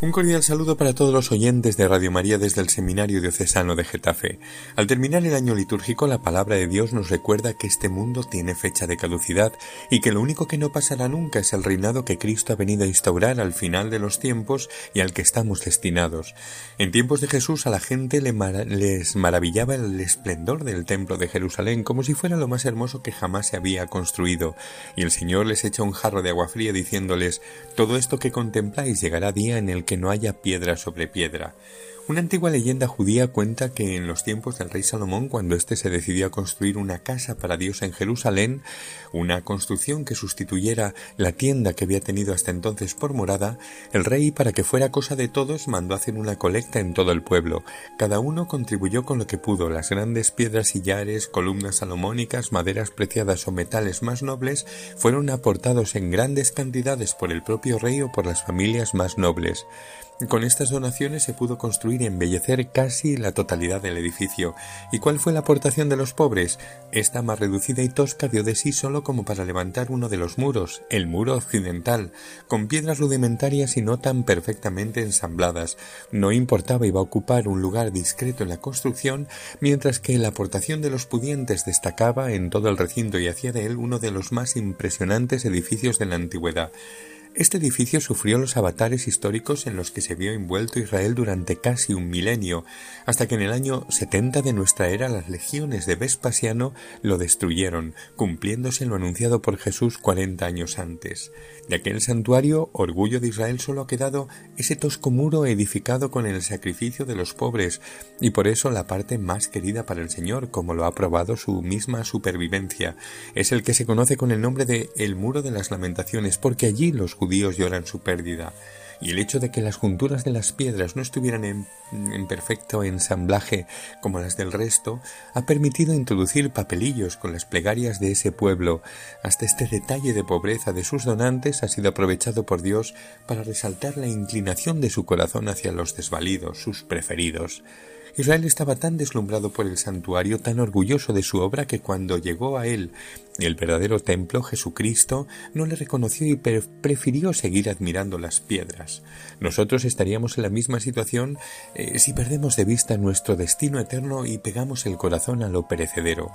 Un cordial saludo para todos los oyentes de Radio María desde el Seminario Diocesano de Getafe. Al terminar el año litúrgico, la palabra de Dios nos recuerda que este mundo tiene fecha de caducidad y que lo único que no pasará nunca es el reinado que Cristo ha venido a instaurar al final de los tiempos y al que estamos destinados. En tiempos de Jesús a la gente les maravillaba el esplendor del templo de Jerusalén como si fuera lo más hermoso que jamás se había construido, y el Señor les echa un jarro de agua fría diciéndoles Todo esto que contempláis llegará día en el que no haya piedra sobre piedra. Una antigua leyenda judía cuenta que en los tiempos del rey Salomón, cuando éste se decidió a construir una casa para Dios en Jerusalén, una construcción que sustituyera la tienda que había tenido hasta entonces por morada, el rey, para que fuera cosa de todos, mandó hacer una colecta en todo el pueblo. Cada uno contribuyó con lo que pudo. Las grandes piedras sillares, columnas salomónicas, maderas preciadas o metales más nobles fueron aportados en grandes cantidades por el propio rey o por las familias más nobles. Con estas donaciones se pudo construir y embellecer casi la totalidad del edificio. ¿Y cuál fue la aportación de los pobres? Esta más reducida y tosca dio de sí solo como para levantar uno de los muros, el muro occidental, con piedras rudimentarias y no tan perfectamente ensambladas. No importaba iba a ocupar un lugar discreto en la construcción, mientras que la aportación de los pudientes destacaba en todo el recinto y hacía de él uno de los más impresionantes edificios de la antigüedad. Este edificio sufrió los avatares históricos en los que se vio envuelto Israel durante casi un milenio, hasta que en el año 70 de nuestra era las legiones de Vespasiano lo destruyeron, cumpliéndose lo anunciado por Jesús cuarenta años antes. De aquel santuario, orgullo de Israel, solo ha quedado ese tosco muro edificado con el sacrificio de los pobres, y por eso la parte más querida para el Señor, como lo ha probado su misma supervivencia. Es el que se conoce con el nombre de el muro de las lamentaciones, porque allí los lloran su pérdida, y el hecho de que las junturas de las piedras no estuvieran en, perfecto ensamblaje como las del resto, ha permitido introducir papelillos con las plegarias de ese pueblo. Hasta este detalle de pobreza de sus donantes ha sido aprovechado por Dios para resaltar la inclinación de su corazón hacia los desvalidos, sus preferidos. Israel estaba tan deslumbrado por el santuario, tan orgulloso de su obra, que cuando llegó a él el verdadero templo, Jesucristo, no le reconoció y prefirió seguir admirando las piedras. Nosotros estaríamos en la misma situación eh, si perdemos de vista nuestro destino eterno y pegamos el corazón a lo perecedero.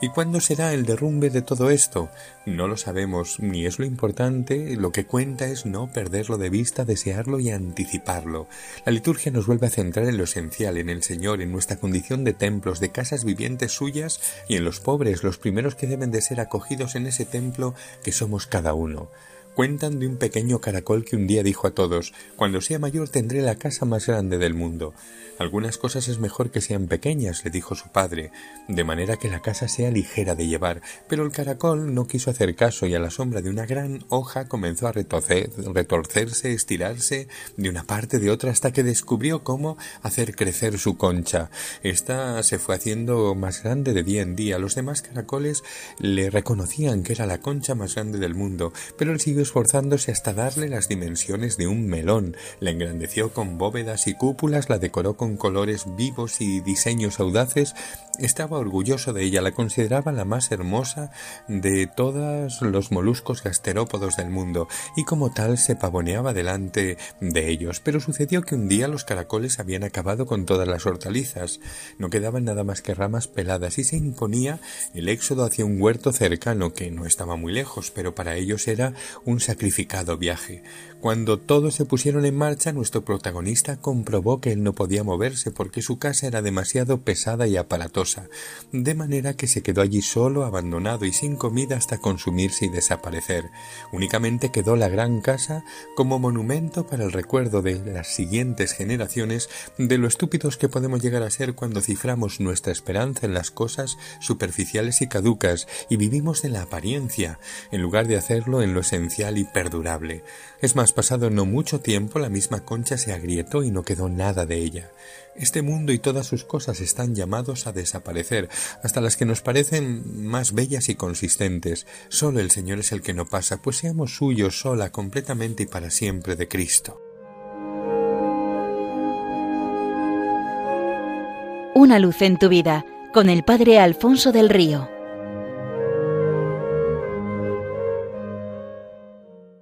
¿Y cuándo será el derrumbe de todo esto? No lo sabemos, ni es lo importante, lo que cuenta es no perderlo de vista, desearlo y anticiparlo. La liturgia nos vuelve a centrar en lo esencial, en el Señor, en nuestra condición de templos, de casas vivientes suyas y en los pobres, los primeros que deben de ser acogidos en ese templo que somos cada uno. Cuentan de un pequeño caracol que un día dijo a todos Cuando sea mayor tendré la casa más grande del mundo. Algunas cosas es mejor que sean pequeñas, le dijo su padre, de manera que la casa sea ligera de llevar, pero el caracol no quiso hacer caso y a la sombra de una gran hoja comenzó a retorcerse, estirarse de una parte de otra hasta que descubrió cómo hacer crecer su concha. Esta se fue haciendo más grande de día en día. Los demás caracoles le reconocían que era la concha más grande del mundo, pero él siguió esforzándose hasta darle las dimensiones de un melón. La engrandeció con bóvedas y cúpulas, la decoró con colores vivos y diseños audaces, estaba orgulloso de ella, la consideraba la más hermosa de todos los moluscos gasterópodos del mundo, y como tal se pavoneaba delante de ellos. Pero sucedió que un día los caracoles habían acabado con todas las hortalizas, no quedaban nada más que ramas peladas, y se imponía el éxodo hacia un huerto cercano que no estaba muy lejos, pero para ellos era un sacrificado viaje. Cuando todos se pusieron en marcha, nuestro protagonista comprobó que él no podía moverse porque su casa era demasiado pesada y aparatosa, de manera que se quedó allí solo, abandonado y sin comida hasta consumirse y desaparecer. Únicamente quedó la gran casa como monumento para el recuerdo de las siguientes generaciones de lo estúpidos que podemos llegar a ser cuando ciframos nuestra esperanza en las cosas superficiales y caducas y vivimos de la apariencia, en lugar de hacerlo en lo esencial y perdurable. Es más, pasado no mucho tiempo, la misma concha se agrietó y no quedó nada de ella. Este mundo y todas sus cosas están llamados a desaparecer, hasta las que nos parecen más bellas y consistentes. Solo el Señor es el que no pasa, pues seamos suyos sola, completamente y para siempre de Cristo. Una luz en tu vida, con el Padre Alfonso del Río.